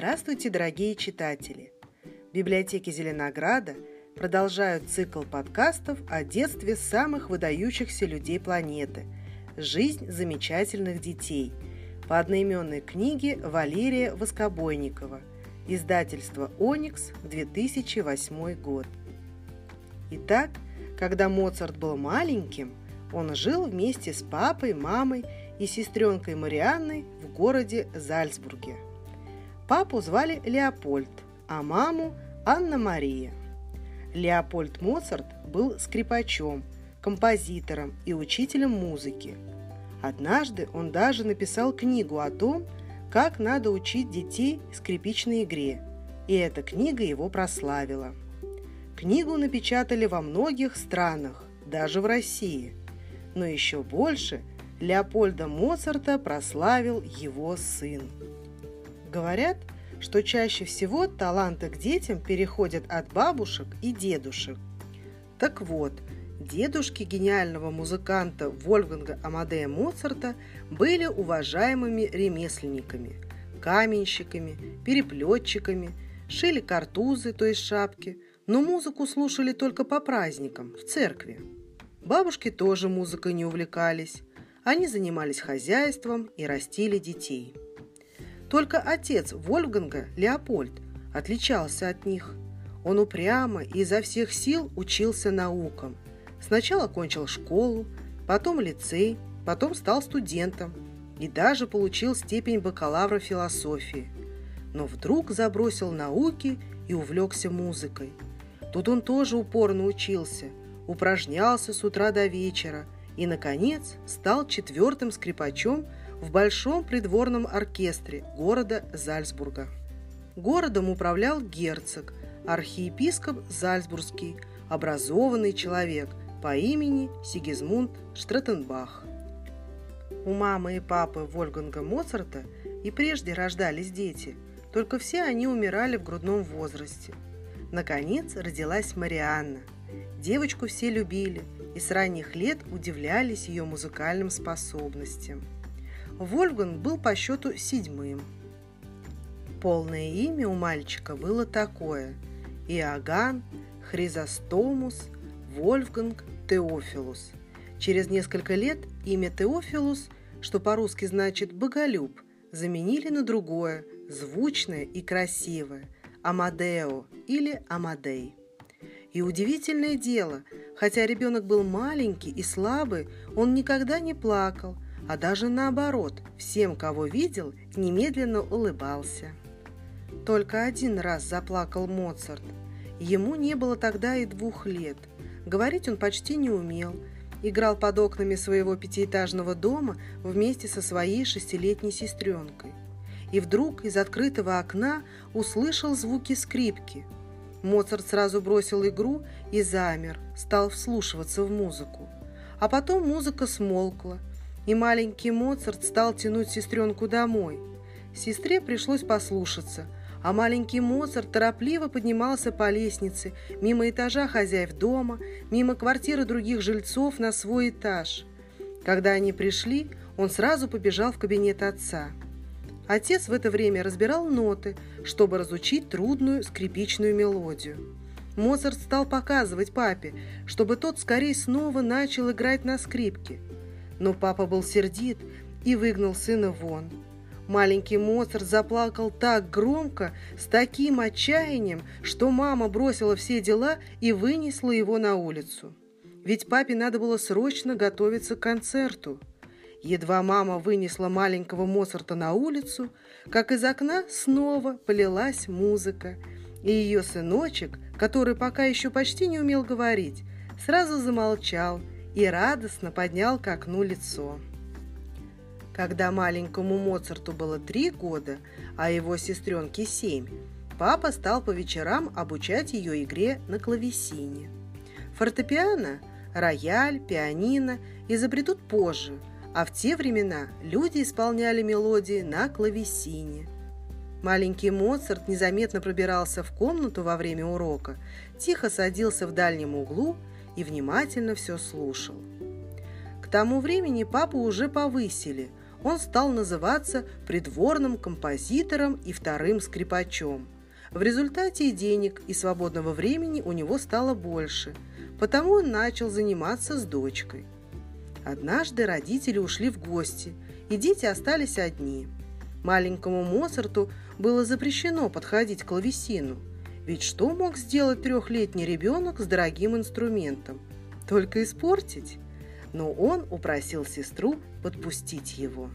Здравствуйте, дорогие читатели! Библиотеки Зеленограда продолжают цикл подкастов о детстве самых выдающихся людей планеты «Жизнь замечательных детей» по одноименной книге Валерия Воскобойникова, издательство «Оникс», 2008 год. Итак, когда Моцарт был маленьким, он жил вместе с папой, мамой и сестренкой Марианной в городе Зальцбурге – Папу звали Леопольд, а маму Анна-Мария. Леопольд Моцарт был скрипачом, композитором и учителем музыки. Однажды он даже написал книгу о том, как надо учить детей скрипичной игре, и эта книга его прославила. Книгу напечатали во многих странах, даже в России. Но еще больше Леопольда Моцарта прославил его сын. Говорят, что чаще всего таланты к детям переходят от бабушек и дедушек. Так вот, дедушки гениального музыканта Вольфганга Амадея Моцарта были уважаемыми ремесленниками, каменщиками, переплетчиками, шили картузы, то есть шапки, но музыку слушали только по праздникам, в церкви. Бабушки тоже музыкой не увлекались. Они занимались хозяйством и растили детей. Только отец Вольфганга, Леопольд, отличался от них. Он упрямо и изо всех сил учился наукам. Сначала кончил школу, потом лицей, потом стал студентом и даже получил степень бакалавра философии. Но вдруг забросил науки и увлекся музыкой. Тут он тоже упорно учился, упражнялся с утра до вечера и, наконец, стал четвертым скрипачом – в большом придворном оркестре города Зальцбурга. Городом управлял герцог, архиепископ Зальцбургский, образованный человек по имени Сигизмунд Штратенбах. У мамы и папы Вольфганга Моцарта и прежде рождались дети, только все они умирали в грудном возрасте. Наконец родилась Марианна. Девочку все любили и с ранних лет удивлялись ее музыкальным способностям. Вольфганг был по счету седьмым. Полное имя у мальчика было такое – Иоганн Хризостомус Вольфганг Теофилус. Через несколько лет имя Теофилус, что по-русски значит «боголюб», заменили на другое, звучное и красивое – Амадео или Амадей. И удивительное дело, хотя ребенок был маленький и слабый, он никогда не плакал – а даже наоборот, всем, кого видел, немедленно улыбался. Только один раз заплакал Моцарт. Ему не было тогда и двух лет. Говорить он почти не умел. Играл под окнами своего пятиэтажного дома вместе со своей шестилетней сестренкой. И вдруг из открытого окна услышал звуки скрипки. Моцарт сразу бросил игру и замер, стал вслушиваться в музыку. А потом музыка смолкла – и маленький Моцарт стал тянуть сестренку домой. Сестре пришлось послушаться, а маленький Моцарт торопливо поднимался по лестнице, мимо этажа хозяев дома, мимо квартиры других жильцов на свой этаж. Когда они пришли, он сразу побежал в кабинет отца. Отец в это время разбирал ноты, чтобы разучить трудную скрипичную мелодию. Моцарт стал показывать папе, чтобы тот скорее снова начал играть на скрипке – но папа был сердит и выгнал сына вон. Маленький Моцарт заплакал так громко, с таким отчаянием, что мама бросила все дела и вынесла его на улицу. Ведь папе надо было срочно готовиться к концерту. Едва мама вынесла маленького Моцарта на улицу, как из окна снова полилась музыка, и ее сыночек, который пока еще почти не умел говорить, сразу замолчал и радостно поднял к окну лицо. Когда маленькому Моцарту было три года, а его сестренке семь, папа стал по вечерам обучать ее игре на клавесине. Фортепиано, рояль, пианино изобретут позже, а в те времена люди исполняли мелодии на клавесине. Маленький Моцарт незаметно пробирался в комнату во время урока, тихо садился в дальнем углу и внимательно все слушал. К тому времени папу уже повысили. он стал называться придворным композитором и вторым скрипачом. В результате и денег, и свободного времени у него стало больше, потому он начал заниматься с дочкой. Однажды родители ушли в гости, и дети остались одни. Маленькому Моцарту было запрещено подходить к клавесину, ведь что мог сделать трехлетний ребенок с дорогим инструментом? Только испортить? но он упросил сестру подпустить его.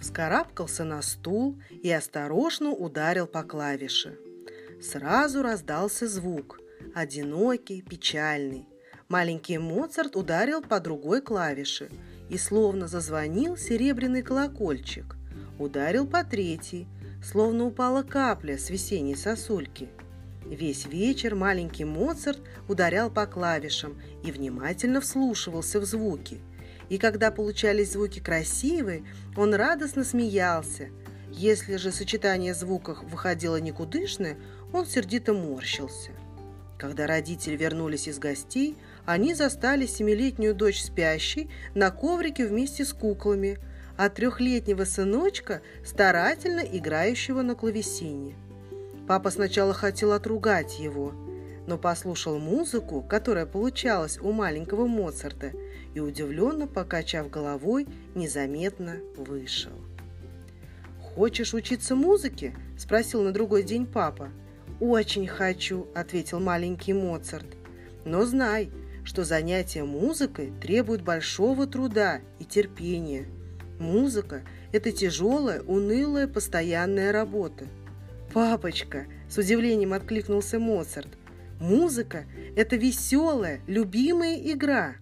Вскарабкался на стул и осторожно ударил по клавише. Сразу раздался звук, одинокий, печальный. Маленький Моцарт ударил по другой клавише, и словно зазвонил серебряный колокольчик. Ударил по третьей, словно упала капля с весенней сосульки – Весь вечер маленький Моцарт ударял по клавишам и внимательно вслушивался в звуки. И когда получались звуки красивые, он радостно смеялся. Если же сочетание звуков выходило никудышное, он сердито морщился. Когда родители вернулись из гостей, они застали семилетнюю дочь спящей на коврике вместе с куклами, а трехлетнего сыночка старательно играющего на клавесине – Папа сначала хотел отругать его, но послушал музыку, которая получалась у маленького Моцарта, и, удивленно покачав головой, незаметно вышел. «Хочешь учиться музыке?» – спросил на другой день папа. «Очень хочу», – ответил маленький Моцарт. «Но знай, что занятие музыкой требует большого труда и терпения. Музыка – это тяжелая, унылая, постоянная работа. «Папочка!» – с удивлением откликнулся Моцарт. «Музыка – это веселая, любимая игра!»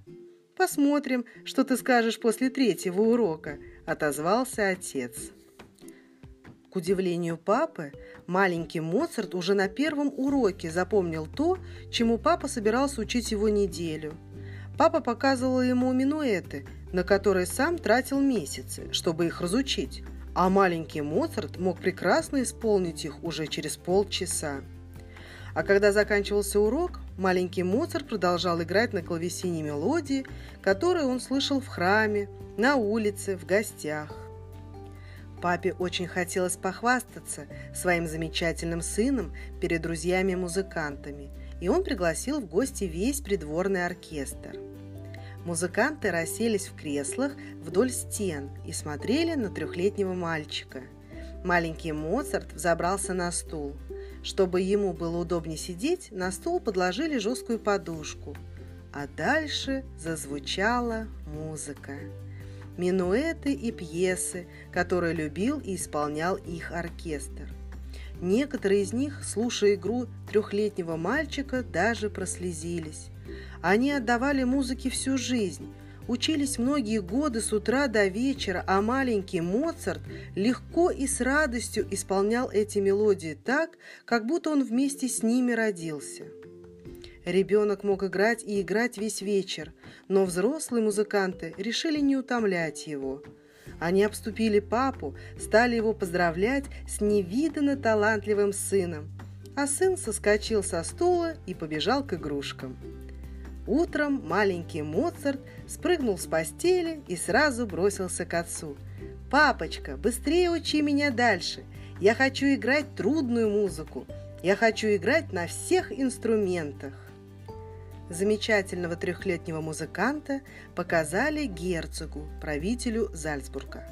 «Посмотрим, что ты скажешь после третьего урока», – отозвался отец. К удивлению папы, маленький Моцарт уже на первом уроке запомнил то, чему папа собирался учить его неделю. Папа показывал ему минуэты, на которые сам тратил месяцы, чтобы их разучить а маленький Моцарт мог прекрасно исполнить их уже через полчаса. А когда заканчивался урок, маленький Моцарт продолжал играть на клавесине мелодии, которые он слышал в храме, на улице, в гостях. Папе очень хотелось похвастаться своим замечательным сыном перед друзьями-музыкантами, и он пригласил в гости весь придворный оркестр – Музыканты расселись в креслах вдоль стен и смотрели на трехлетнего мальчика. Маленький Моцарт взобрался на стул. Чтобы ему было удобнее сидеть, на стул подложили жесткую подушку. А дальше зазвучала музыка. Минуэты и пьесы, которые любил и исполнял их оркестр. Некоторые из них, слушая игру трехлетнего мальчика, даже прослезились. Они отдавали музыке всю жизнь, учились многие годы с утра до вечера, а маленький Моцарт легко и с радостью исполнял эти мелодии так, как будто он вместе с ними родился. Ребенок мог играть и играть весь вечер, но взрослые музыканты решили не утомлять его. Они обступили папу, стали его поздравлять с невиданно талантливым сыном, а сын соскочил со стула и побежал к игрушкам. Утром маленький Моцарт спрыгнул с постели и сразу бросился к отцу. «Папочка, быстрее учи меня дальше. Я хочу играть трудную музыку. Я хочу играть на всех инструментах». Замечательного трехлетнего музыканта показали герцогу, правителю Зальцбурга.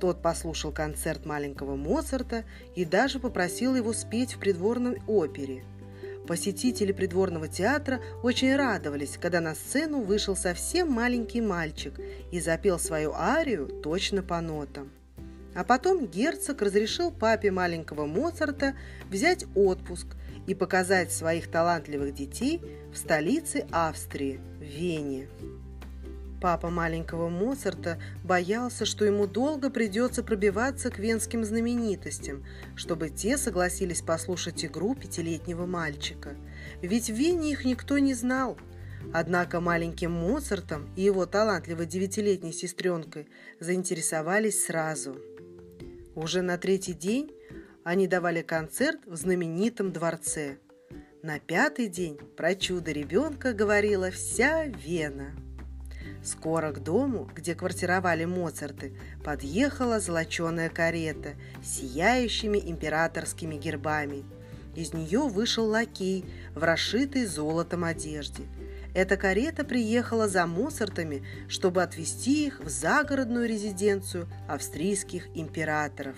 Тот послушал концерт маленького Моцарта и даже попросил его спеть в придворной опере – Посетители придворного театра очень радовались, когда на сцену вышел совсем маленький мальчик и запел свою арию точно по нотам. А потом герцог разрешил папе маленького Моцарта взять отпуск и показать своих талантливых детей в столице Австрии, Вене. Папа маленького Моцарта боялся, что ему долго придется пробиваться к венским знаменитостям, чтобы те согласились послушать игру пятилетнего мальчика. Ведь в Вене их никто не знал. Однако маленьким Моцартом и его талантливой девятилетней сестренкой заинтересовались сразу. Уже на третий день они давали концерт в знаменитом дворце. На пятый день про чудо ребенка говорила вся Вена. Скоро к дому, где квартировали Моцарты, подъехала золоченая карета с сияющими императорскими гербами. Из нее вышел лакей в расшитой золотом одежде. Эта карета приехала за Моцартами, чтобы отвезти их в загородную резиденцию австрийских императоров.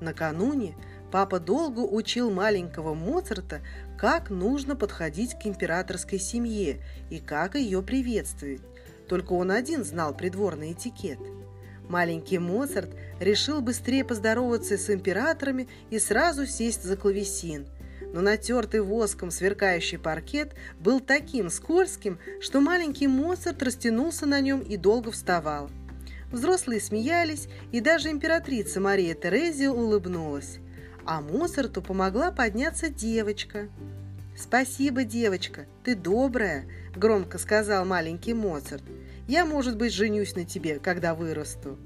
Накануне папа долго учил маленького Моцарта, как нужно подходить к императорской семье и как ее приветствовать. Только он один знал придворный этикет. Маленький Моцарт решил быстрее поздороваться с императорами и сразу сесть за клавесин. Но натертый воском сверкающий паркет был таким скользким, что маленький Моцарт растянулся на нем и долго вставал. Взрослые смеялись, и даже императрица Мария Терезия улыбнулась. А Моцарту помогла подняться девочка. «Спасибо, девочка, ты добрая», – громко сказал маленький Моцарт. «Я, может быть, женюсь на тебе, когда вырасту».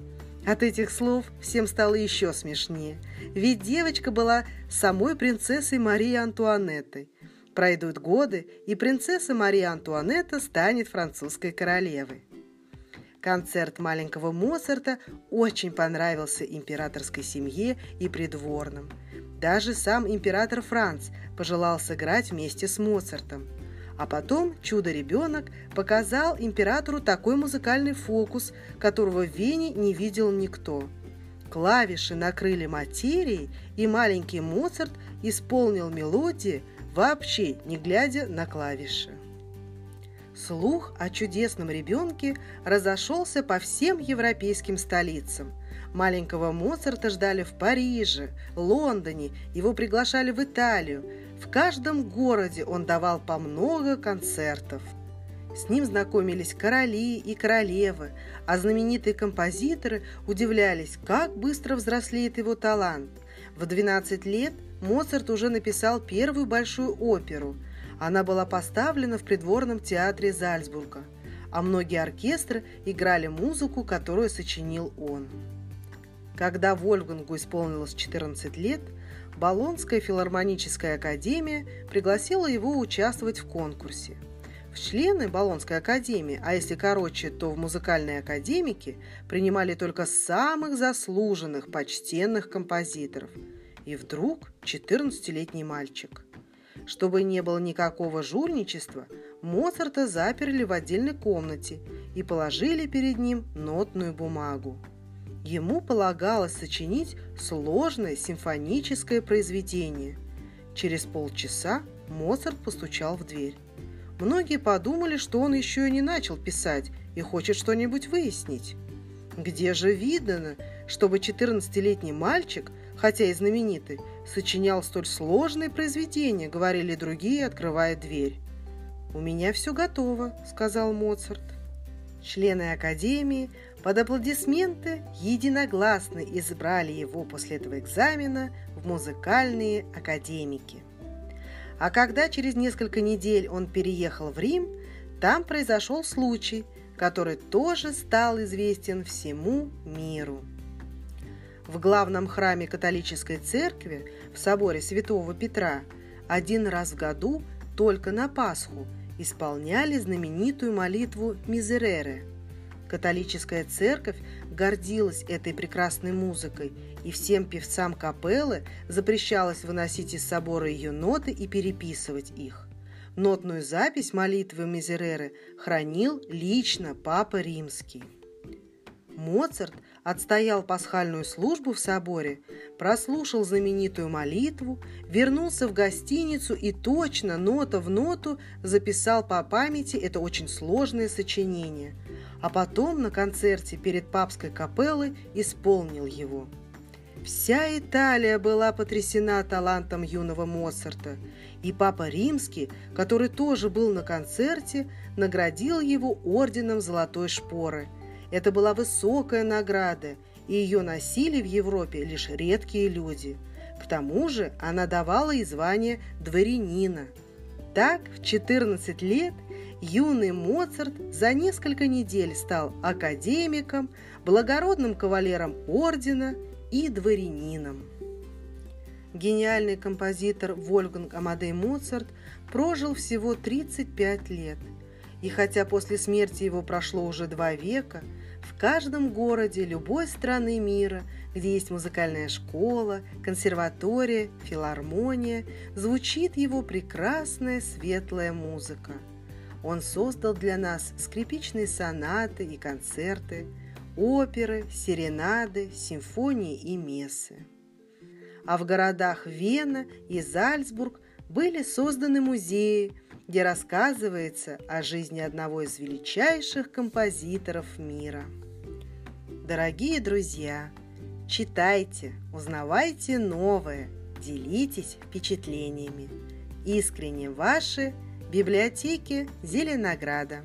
От этих слов всем стало еще смешнее, ведь девочка была самой принцессой Марии Антуанеттой. Пройдут годы, и принцесса Мария Антуанетта станет французской королевой. Концерт маленького Моцарта очень понравился императорской семье и придворным. Даже сам император Франц пожелал сыграть вместе с Моцартом. А потом чудо-ребенок показал императору такой музыкальный фокус, которого в Вене не видел никто. Клавиши накрыли материей, и маленький Моцарт исполнил мелодии, вообще не глядя на клавиши. Слух о чудесном ребенке разошелся по всем европейским столицам. Маленького Моцарта ждали в Париже, Лондоне, его приглашали в Италию. В каждом городе он давал по много концертов. С ним знакомились короли и королевы, а знаменитые композиторы удивлялись, как быстро взрослеет его талант. В 12 лет Моцарт уже написал первую большую оперу – она была поставлена в придворном театре Зальцбурга, а многие оркестры играли музыку, которую сочинил он. Когда Вольфгангу исполнилось 14 лет, Болонская филармоническая академия пригласила его участвовать в конкурсе. В члены Болонской академии, а если короче, то в музыкальной академике, принимали только самых заслуженных, почтенных композиторов. И вдруг 14-летний мальчик – чтобы не было никакого жульничества, Моцарта заперли в отдельной комнате и положили перед ним нотную бумагу. Ему полагалось сочинить сложное симфоническое произведение. Через полчаса Моцарт постучал в дверь. Многие подумали, что он еще и не начал писать и хочет что-нибудь выяснить. Где же видно, чтобы 14-летний мальчик, хотя и знаменитый, сочинял столь сложные произведения, говорили другие, открывая дверь. «У меня все готово», — сказал Моцарт. Члены Академии под аплодисменты единогласно избрали его после этого экзамена в музыкальные академики. А когда через несколько недель он переехал в Рим, там произошел случай, который тоже стал известен всему миру. В главном храме католической церкви, в соборе Святого Петра, один раз в году, только на Пасху, исполняли знаменитую молитву Мизерере. Католическая церковь гордилась этой прекрасной музыкой, и всем певцам капеллы запрещалось выносить из собора ее ноты и переписывать их. Нотную запись молитвы Мизереры хранил лично Папа Римский. Моцарт отстоял пасхальную службу в соборе, прослушал знаменитую молитву, вернулся в гостиницу и точно, нота в ноту, записал по памяти это очень сложное сочинение, а потом на концерте перед папской капеллой исполнил его. Вся Италия была потрясена талантом юного Моцарта, и Папа Римский, который тоже был на концерте, наградил его орденом Золотой Шпоры – это была высокая награда, и ее носили в Европе лишь редкие люди. К тому же она давала и звание дворянина. Так, в 14 лет юный Моцарт за несколько недель стал академиком, благородным кавалером ордена и дворянином. Гениальный композитор Вольфганг Амадей Моцарт прожил всего 35 лет – И хотя после смерти его прошло уже два века, в каждом городе любой страны мира, где есть музыкальная школа, консерватория, филармония, звучит его прекрасная светлая музыка. Он создал для нас скрипичные сонаты и концерты, оперы, серенады, симфонии и мессы. А в городах Вена и Зальцбург были созданы музеи, где рассказывается о жизни одного из величайших композиторов мира. Дорогие друзья, читайте, узнавайте новое, делитесь впечатлениями. Искренне ваши библиотеки Зеленограда.